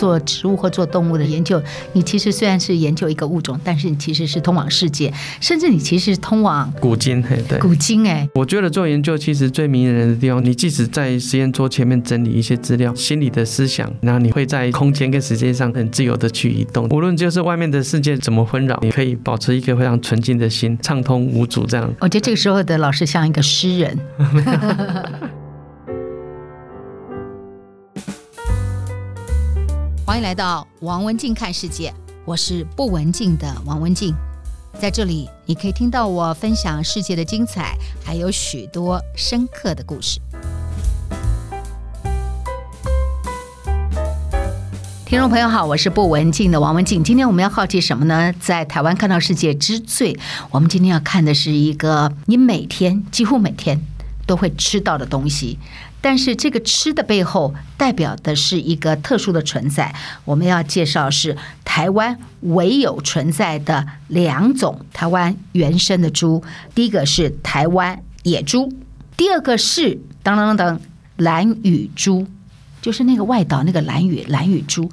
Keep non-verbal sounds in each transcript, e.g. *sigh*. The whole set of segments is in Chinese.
做植物或做动物的研究，你其实虽然是研究一个物种，但是你其实是通往世界，甚至你其实是通往古今。对，古今哎，我觉得做研究其实最迷人的地方，你即使在实验桌前面整理一些资料，心里的思想，然后你会在空间跟时间上很自由的去移动，无论就是外面的世界怎么纷扰，你可以保持一个非常纯净的心，畅通无阻。这样，我觉得这个时候的老师像一个诗人。*laughs* 欢迎来到王文静看世界，我是不文静的王文静，在这里你可以听到我分享世界的精彩，还有许多深刻的故事。听众朋友好，我是不文静的王文静，今天我们要好奇什么呢？在台湾看到世界之最，我们今天要看的是一个你每天几乎每天都会吃到的东西。但是这个吃的背后代表的是一个特殊的存在。我们要介绍是台湾唯有存在的两种台湾原生的猪。第一个是台湾野猪，第二个是当当当蓝羽猪，就是那个外岛那个蓝羽蓝羽猪。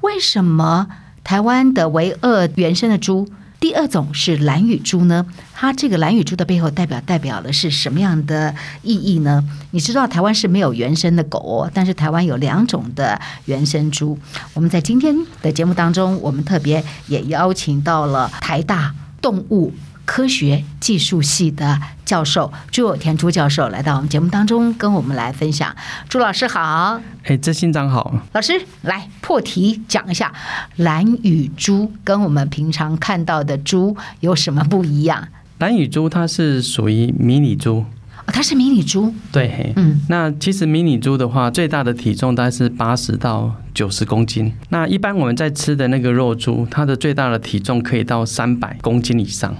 为什么台湾的唯二原生的猪？第二种是蓝雨珠呢？它这个蓝雨珠的背后代表代表的是什么样的意义呢？你知道台湾是没有原生的狗哦，但是台湾有两种的原生猪。我们在今天的节目当中，我们特别也邀请到了台大动物科学技术系的教授朱有田朱教授来到我们节目当中，跟我们来分享。朱老师好，哎，这心长好。老师来破题讲一下，兰屿猪跟我们平常看到的猪有什么不一样？兰屿猪它是属于迷你猪，哦，它是迷你猪。对，嗯，那其实迷你猪的话，最大的体重大概是八十到九十公斤。那一般我们在吃的那个肉猪，它的最大的体重可以到三百公斤以上。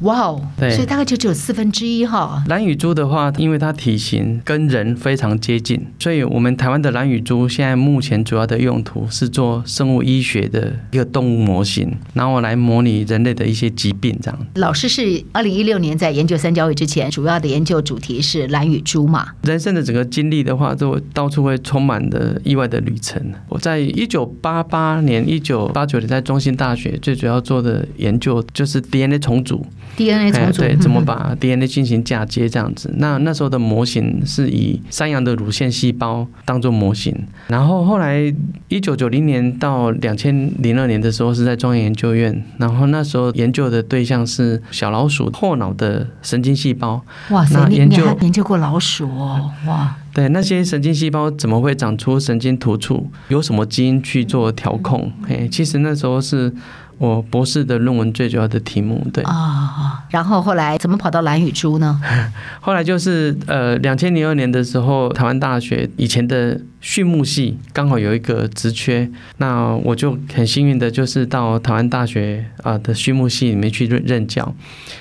哇哦，对，所以大概就只有四分之一哈。蓝羽猪的话，因为它体型跟人非常接近，所以我们台湾的蓝羽猪现在目前主要的用途是做生物医学的一个动物模型，然后来模拟人类的一些疾病这样。老师是二零一六年在研究三角尾之前，主要的研究主题是蓝羽猪嘛？人生的整个经历的话，都到处会充满的意外的旅程。我在一九八八年、一九八九年在中兴大学最主要做的研究就是 DNA 重组。DNA 重组，对，怎么把 DNA 进行嫁接这样子？那那时候的模型是以山羊的乳腺细胞当做模型，然后后来一九九零年到两千零二年的时候是在中央研究院，然后那时候研究的对象是小老鼠后脑的神经细胞。哇塞，那研究研究过老鼠哦？哇，对，那些神经细胞怎么会长出神经突触？有什么基因去做调控？哎，其实那时候是。我博士的论文最主要的题目，对啊，然后后来怎么跑到蓝雨珠呢？*laughs* 后来就是呃，两千零二年的时候，台湾大学以前的。畜牧系刚好有一个职缺，那我就很幸运的，就是到台湾大学啊的畜牧系里面去任任教。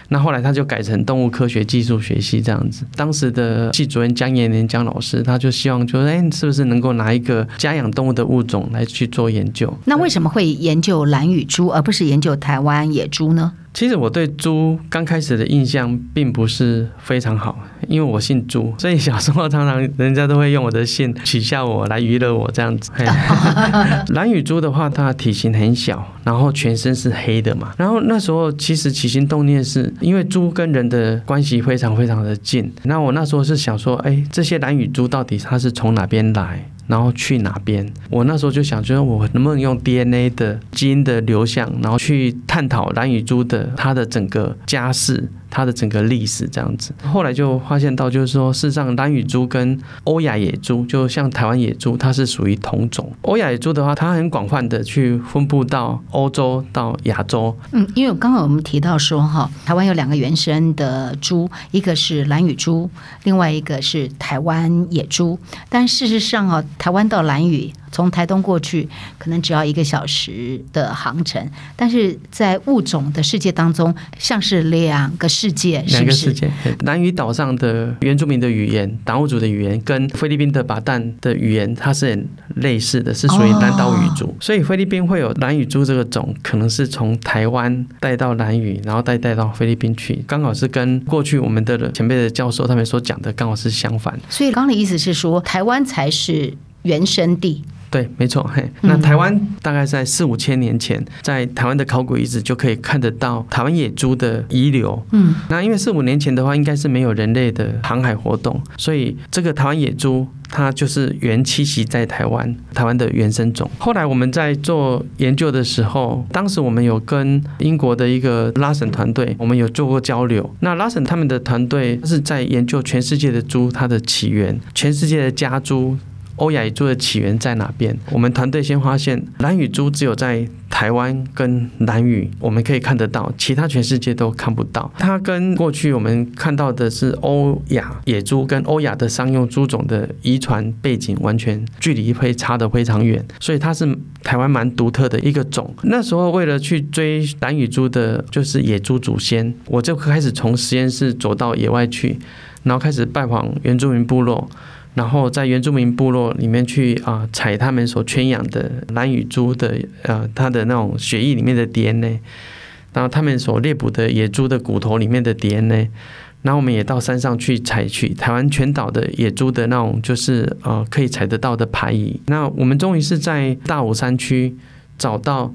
那后来他就改成动物科学技术学系这样子。当时的系主任江延年江老师，他就希望就说，哎，是不是能够拿一个家养动物的物种来去做研究？那为什么会研究蓝羽猪，而不是研究台湾野猪呢？其实我对猪刚开始的印象并不是非常好，因为我姓朱，所以小时候常常人家都会用我的姓取笑我来娱乐我这样子。*laughs* 蓝羽猪的话，它体型很小，然后全身是黑的嘛。然后那时候其实起心动念是因为猪跟人的关系非常非常的近。那我那时候是想说，哎，这些蓝羽猪到底它是从哪边来？然后去哪边？我那时候就想，就是我能不能用 DNA 的基因的流向，然后去探讨蓝雨珠的它的整个家世。它的整个历史这样子，后来就发现到，就是说，事实上，蓝羽猪跟欧亚野猪，就像台湾野猪，它是属于同种。欧亚野猪的话，它很广泛的去分布到欧洲到亚洲。嗯，因为刚刚我们提到说，哈，台湾有两个原生的猪，一个是蓝羽猪，另外一个是台湾野猪。但事实上啊，台湾到蓝羽。从台东过去可能只要一个小时的航程，但是在物种的世界当中，像是两个世界，是不是？两个世界。南屿岛上的原住民的语言，达悟族的语言，跟菲律宾的巴旦的语言，它是很类似的，是属于南岛语族。哦、所以菲律宾会有南屿猪这个种，可能是从台湾带到南屿，然后带带到菲律宾去，刚好是跟过去我们的前辈的教授他们所讲的刚好是相反。所以刚刚的意思是说，台湾才是原生地。对，没错。嘿，那台湾大概在四五千年前，在台湾的考古遗址就可以看得到台湾野猪的遗留。嗯，那因为四五年前的话，应该是没有人类的航海活动，所以这个台湾野猪。它就是原栖息在台湾，台湾的原生种。后来我们在做研究的时候，当时我们有跟英国的一个拉森团队，我们有做过交流。那拉森他们的团队是在研究全世界的猪它的起源，全世界的家猪。欧亚野猪的起源在哪边？我们团队先发现兰屿猪只有在台湾跟兰屿我们可以看得到，其他全世界都看不到。它跟过去我们看到的是欧亚野猪跟欧亚的商用猪种的遗传背景完全距离会差得非常远，所以它是台湾蛮独特的一个种。那时候为了去追兰屿猪的，就是野猪祖先，我就开始从实验室走到野外去，然后开始拜访原住民部落。然后在原住民部落里面去啊采他们所圈养的蓝羽猪的呃它的那种血液里面的 DNA，然后他们所猎捕的野猪的骨头里面的 DNA，然后我们也到山上去采取台湾全岛的野猪的那种就是呃可以采得到的排遗，那我们终于是在大武山区找到。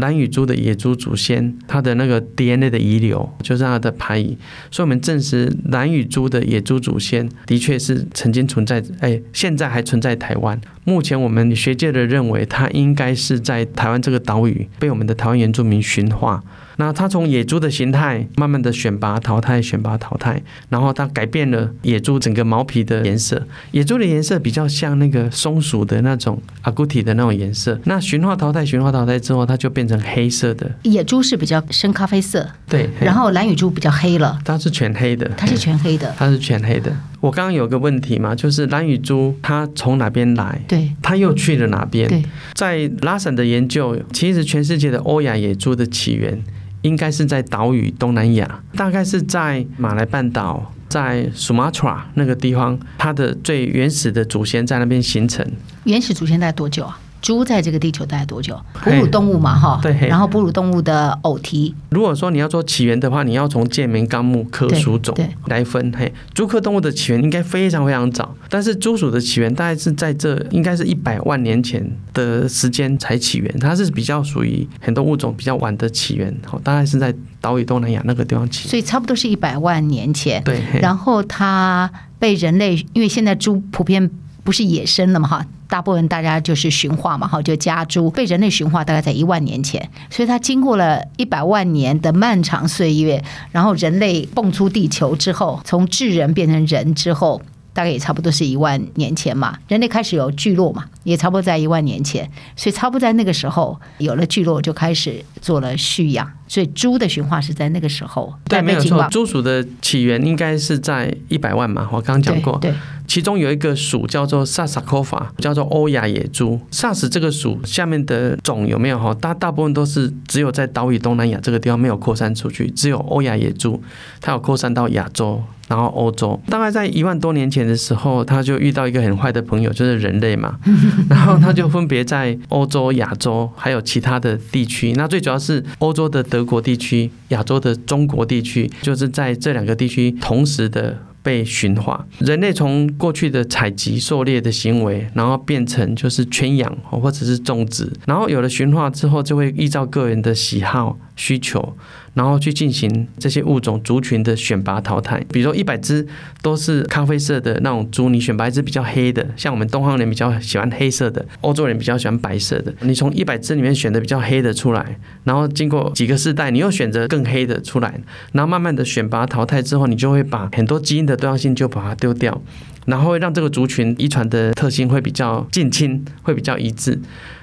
蓝羽猪的野猪祖先，它的那个 DNA 的遗留就是它的排遗，所以我们证实蓝羽猪的野猪祖先的确是曾经存在，哎，现在还存在台湾。目前我们学界的认为，它应该是在台湾这个岛屿被我们的台湾原住民驯化。那它从野猪的形态慢慢的选拔淘汰，选拔淘汰，然后它改变了野猪整个毛皮的颜色。野猪的颜色比较像那个松鼠的那种阿古提的那种颜色。那驯化淘汰，驯化淘汰之后，它就变成黑色的。野猪是比较深咖啡色，对。然后蓝羽猪比较黑了，它是全黑的。它是全黑的，它是全黑的。我刚刚有个问题嘛，就是蓝羽猪它从哪边来？对，它又去了哪边？对，在拉萨的研究，其实全世界的欧亚野猪的起源。应该是在岛屿东南亚，大概是在马来半岛，在 Sumatra 那个地方，它的最原始的祖先在那边形成。原始祖先在多久啊？猪在这个地球待多久？哺乳动物嘛，哈。对。然后哺乳动物的偶蹄。如果说你要做起源的话，你要从界面纲目科属种来分。嘿，猪科动物的起源应该非常非常早，但是猪属的起源大概是在这应该是一百万年前的时间才起源，它是比较属于很多物种比较晚的起源。好，大概是在岛屿东南亚那个地方起源。所以差不多是一百万年前。对。然后它被人类，因为现在猪普遍不是野生的嘛，哈。大部分大家就是驯化嘛，哈，就家猪被人类驯化，大概在一万年前，所以它经过了一百万年的漫长岁月，然后人类蹦出地球之后，从智人变成人之后，大概也差不多是一万年前嘛。人类开始有聚落嘛，也差不多在一万年前，所以差不多在那个时候有了聚落，就开始做了蓄养。所以猪的驯化是在那个时候。对，没有错。猪属的起源应该是在一百万嘛，我刚刚讲过。对。对其中有一个属叫做萨萨科法，叫做欧亚野猪。萨斯这个属下面的种有没有哈？大大部分都是只有在岛屿东南亚这个地方没有扩散出去，只有欧亚野猪，它有扩散到亚洲，然后欧洲。大概在一万多年前的时候，他就遇到一个很坏的朋友，就是人类嘛。*laughs* 然后他就分别在欧洲、亚洲还有其他的地区。那最主要是欧洲的德国地区、亚洲的中国地区，就是在这两个地区同时的。被驯化，人类从过去的采集、狩猎的行为，然后变成就是圈养或者是种植，然后有了驯化之后，就会依照个人的喜好需求。然后去进行这些物种族群的选拔淘汰，比如说一百只都是咖啡色的那种猪，你选拔一只比较黑的，像我们东方人比较喜欢黑色的，欧洲人比较喜欢白色的。你从一百只里面选的比较黑的出来，然后经过几个世代，你又选择更黑的出来，然后慢慢的选拔淘汰之后，你就会把很多基因的多样性就把它丢掉，然后会让这个族群遗传的特性会比较近亲，会比较一致。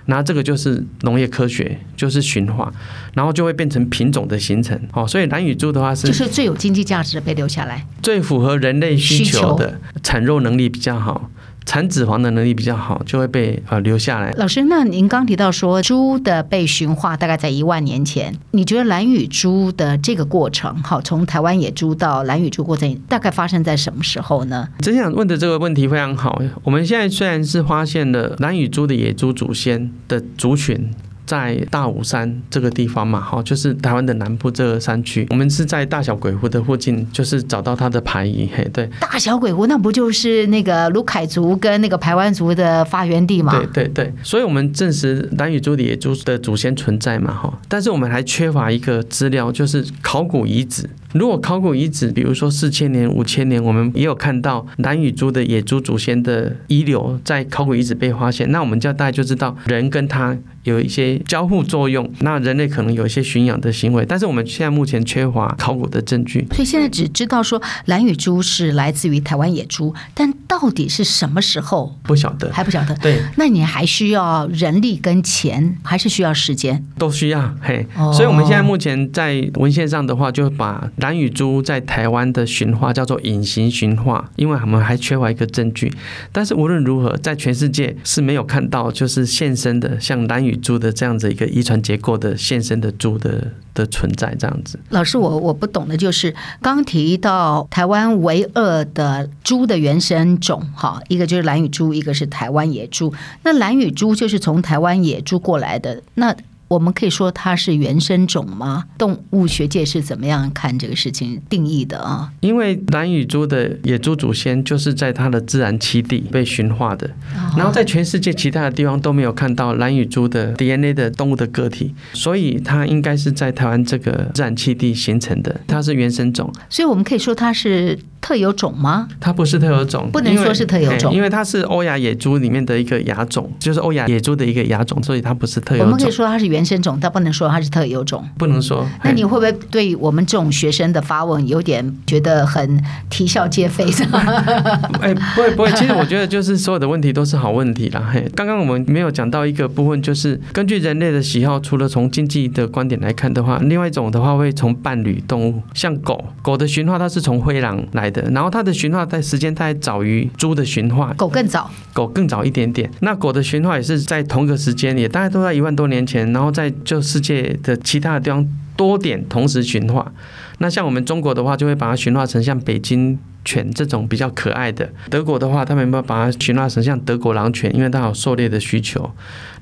然后这个就是农业科学，就是驯化，然后就会变成品种的形成。哦，所以蓝雨猪的话是就是最有经济价值的被留下来，最符合人类需求的，产肉能力比较好。产脂肪的能力比较好，就会被呃留下来。老师，那您刚提到说猪的被驯化大概在一万年前，你觉得蓝羽猪的这个过程，好，从台湾野猪到蓝羽猪过程，大概发生在什么时候呢？真想问的这个问题非常好。我们现在虽然是发现了蓝羽猪的野猪祖先的族群。在大武山这个地方嘛，哈，就是台湾的南部这个山区。我们是在大小鬼湖的附近，就是找到它的排遗。嘿，对，大小鬼湖那不就是那个卢凯族跟那个排湾族的发源地嘛？对对对，所以我们证实南屿族的野猪的祖先存在嘛，哈，但是我们还缺乏一个资料，就是考古遗址。如果考古遗址，比如说四千年、五千年，我们也有看到兰屿族的野猪祖先的遗留在考古遗址被发现，那我们就大家就知道人跟它有一些交互作用，那人类可能有一些驯养的行为，但是我们现在目前缺乏考古的证据，所以现在只知道说蓝羽猪是来自于台湾野猪，但到底是什么时候不晓得，还不晓得。对，那你还需要人力跟钱，还是需要时间？都需要。嘿，所以我们现在目前在文献上的话，就把兰屿猪在台湾的驯化叫做隐形驯化，因为我们还缺乏一个证据。但是无论如何，在全世界是没有看到就是现身的像兰屿猪的这样子一个遗传结构的现身的猪的的存在，这样子。老师，我我不懂的就是刚提到台湾唯二的猪的原生种，哈，一个就是兰屿猪，一个是台湾野猪。那兰屿猪就是从台湾野猪过来的，那。我们可以说它是原生种吗？动物学界是怎么样看这个事情定义的啊？因为蓝羽猪的野猪祖先就是在它的自然栖地被驯化的，然后在全世界其他的地方都没有看到蓝羽猪的 DNA 的动物的个体，所以它应该是在台湾这个自然栖地形成的，它是原生种。所以我们可以说它是。特有种吗？它不是特有种，不能说是特有种，因为它是欧亚野猪里面的一个亚种，就是欧亚野猪的一个亚种，所以它不是特有种。我们可以说它是原生种，但不能说它是特有种。不能说。那你会不会对我们这种学生的发问有点觉得很啼笑皆非？*laughs* 哎，不会不会，其实我觉得就是所有的问题都是好问题啦。嘿，刚刚我们没有讲到一个部分，就是根据人类的喜好，除了从经济的观点来看的话，另外一种的话会从伴侣动物，像狗狗的驯化，它是从灰狼来的。然后它的驯化在时间，它还早于猪的驯化，*laughs* 狗更早，狗更早一点点。那狗的驯化也是在同一个时间，也大概都在一万多年前。然后在就世界的其他的地方多点同时驯化。那像我们中国的话，就会把它驯化成像北京犬这种比较可爱的。德国的话，他们有没有把它驯化成像德国狼犬？因为它有狩猎的需求。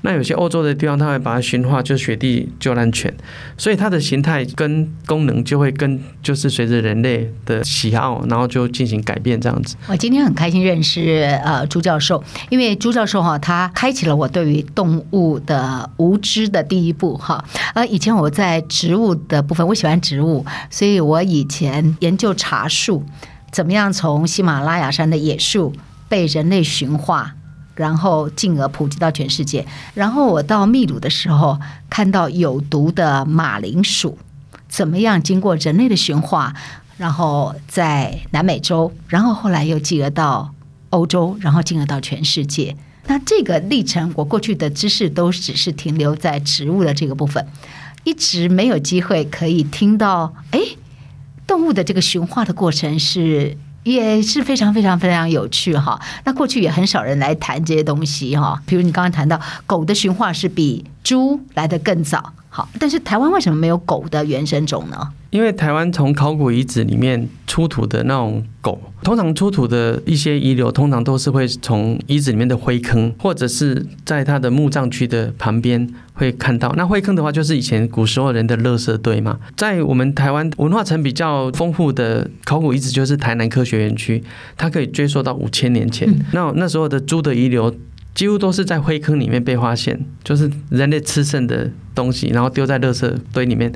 那有些欧洲的地方，它会把它驯化，就雪地救难犬，所以它的形态跟功能就会跟就是随着人类的喜好，然后就进行改变这样子。我今天很开心认识呃朱教授，因为朱教授哈，他开启了我对于动物的无知的第一步哈。呃，以前我在植物的部分，我喜欢植物，所以我以前研究茶树，怎么样从喜马拉雅山的野树被人类驯化。然后进而普及到全世界。然后我到秘鲁的时候，看到有毒的马铃薯怎么样经过人类的驯化，然后在南美洲，然后后来又进而到欧洲，然后进而到全世界。那这个历程，我过去的知识都只是停留在植物的这个部分，一直没有机会可以听到，哎，动物的这个驯化的过程是。也是非常非常非常有趣哈。那过去也很少人来谈这些东西哈。比如你刚刚谈到狗的驯化是比猪来的更早，好，但是台湾为什么没有狗的原生种呢？因为台湾从考古遗址里面出土的那种狗，通常出土的一些遗留，通常都是会从遗址里面的灰坑，或者是在它的墓葬区的旁边会看到。那灰坑的话，就是以前古时候人的垃圾堆嘛。在我们台湾文化层比较丰富的考古遗址，就是台南科学园区，它可以追溯到五千年前。嗯、那那时候的猪的遗留。几乎都是在灰坑里面被发现，就是人类吃剩的东西，然后丢在垃圾堆里面。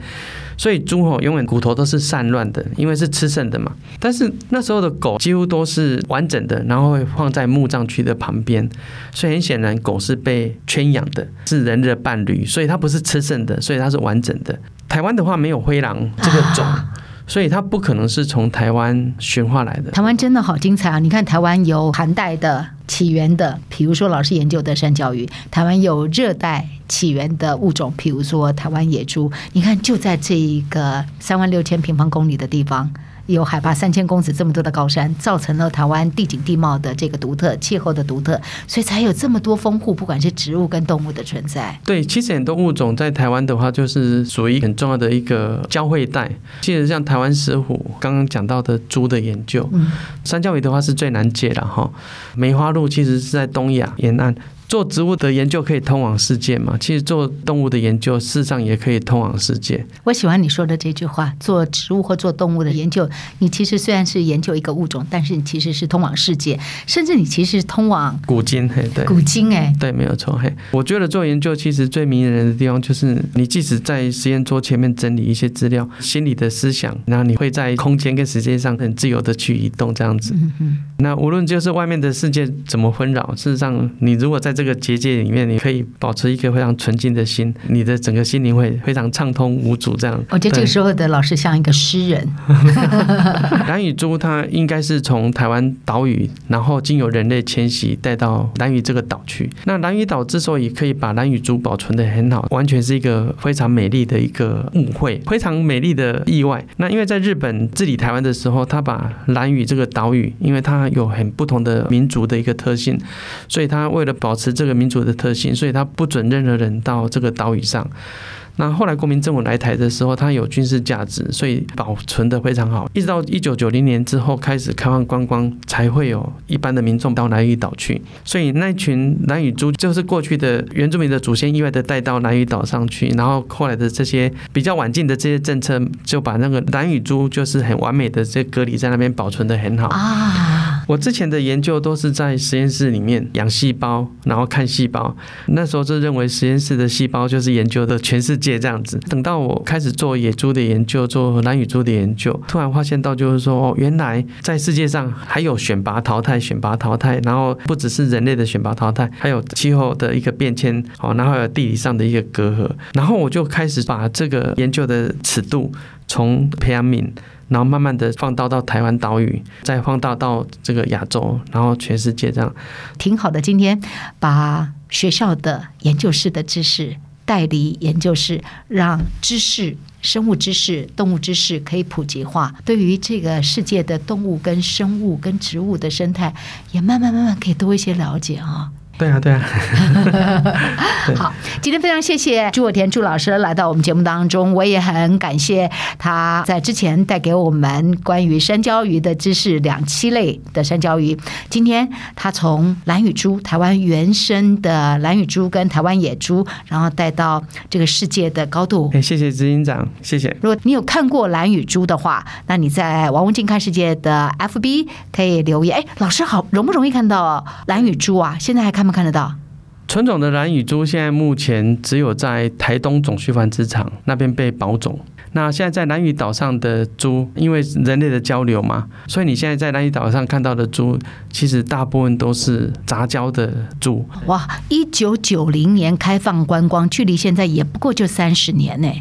所以猪吼永远骨头都是散乱的，因为是吃剩的嘛。但是那时候的狗几乎都是完整的，然后会放在墓葬区的旁边。所以很显然，狗是被圈养的，是人类的伴侣，所以它不是吃剩的，所以它是完整的。台湾的话没有灰狼这个种。啊所以它不可能是从台湾驯化来的。台湾真的好精彩啊！你看，台湾有寒带的起源的，比如说老师研究的山教鱼；台湾有热带起源的物种，比如说台湾野猪。你看，就在这一个三万六千平方公里的地方。有海拔三千公尺这么多的高山，造成了台湾地景地貌的这个独特，气候的独特，所以才有这么多丰富，不管是植物跟动物的存在。对，其实很多物种在台湾的话，就是属于很重要的一个交汇带。其实像台湾石虎，刚刚讲到的猪的研究，嗯，山椒鱼的话是最难解的哈。梅花鹿其实是在东亚沿岸。做植物的研究可以通往世界嘛？其实做动物的研究，事实上也可以通往世界。我喜欢你说的这句话：做植物或做动物的研究，你其实虽然是研究一个物种，但是你其实是通往世界，甚至你其实是通往古今。嘿，对，古今哎，对，没有错。嘿，我觉得做研究其实最迷人的地方，就是你即使在实验桌前面整理一些资料，心里的思想，然后你会在空间跟时间上很自由的去移动，这样子。嗯嗯。那无论就是外面的世界怎么纷扰，事实上，你如果在这个结界里面，你可以保持一个非常纯净的心，你的整个心灵会非常畅通无阻。这样，我觉得这个时候的老师像一个诗人。蓝雨珠它应该是从台湾岛屿，然后经由人类迁徙带到兰屿这个岛去。那蓝屿岛之所以可以把蓝雨珠保存得很好，完全是一个非常美丽的一个误会，非常美丽的意外。那因为在日本治理台湾的时候，他把蓝雨这个岛屿，因为它有很不同的民族的一个特性，所以他为了保持这个民族的特性，所以他不准任何人到这个岛屿上。那后来国民政府来台的时候，它有军事价值，所以保存得非常好。一直到一九九零年之后开始开放观光，才会有一般的民众到兰屿岛去。所以那群兰屿猪就是过去的原住民的祖先意外的带到兰屿岛上去，然后后来的这些比较晚近的这些政策，就把那个兰屿猪就是很完美的这隔离在那边保存得很好啊。我之前的研究都是在实验室里面养细胞，然后看细胞。那时候就认为实验室的细胞就是研究的全世界这样子。等到我开始做野猪的研究，做兰屿猪的研究，突然发现到就是说，哦，原来在世界上还有选拔淘汰、选拔淘汰，然后不只是人类的选拔淘汰，还有气候的一个变迁，哦，然后还有地理上的一个隔阂。然后我就开始把这个研究的尺度从培养皿。然后慢慢的放大到台湾岛屿，再放大到这个亚洲，然后全世界这样，挺好的。今天把学校的研究室的知识带离研究室，让知识、生物知识、动物知识可以普及化，对于这个世界的动物跟生物跟植物的生态，也慢慢慢慢可以多一些了解啊。对啊，对啊。*laughs* *laughs* 好，今天非常谢谢朱有田朱老师来到我们节目当中，我也很感谢他在之前带给我们关于山椒鱼的知识，两栖类的山椒鱼。今天他从兰屿猪，台湾原生的兰屿猪跟台湾野猪，然后带到这个世界的高度。谢谢执行长，谢谢。如果你有看过兰屿猪的话，那你在王文静看世界的 FB 可以留言。哎，老师好，容不容易看到兰屿猪啊？现在还看不看得到？纯种的蓝羽猪现在目前只有在台东总畜繁殖场那边被保种。那现在在蓝屿岛上的猪，因为人类的交流嘛，所以你现在在蓝屿岛上看到的猪，其实大部分都是杂交的猪。哇，一九九零年开放观光，距离现在也不过就三十年呢。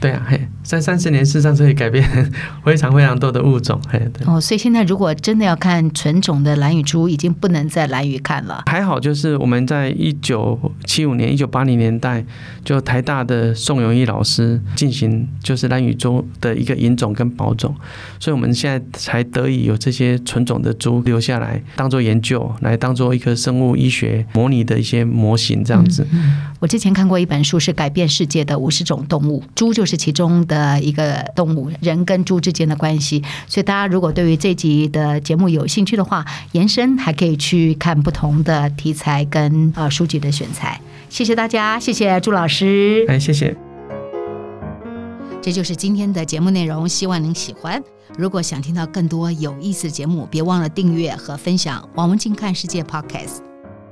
对啊，嘿，三三十年事实上是可以改变 *laughs* 非常非常多的物种，嘿，对。哦，所以现在如果真的要看纯种的蓝羽猪，已经不能在蓝屿看了。还好，就是我们在一九七五年、一九八零年代，就台大的宋永毅老师进行就是蓝羽猪的一个引种跟保种，所以我们现在才得以有这些纯种的猪留下来，当做研究，来当做一个生物医学模拟的一些模型这样子。嗯嗯。我之前看过一本书，是改变世界的五十种动物，猪就是其中的一个动物，人跟猪之间的关系。所以大家如果对于这集的节目有兴趣的话，延伸还可以去看不同的题材跟呃书籍的选材。谢谢大家，谢谢朱老师。哎，谢谢。这就是今天的节目内容，希望您喜欢。如果想听到更多有意思的节目，别忘了订阅和分享王文静看世界 Podcast。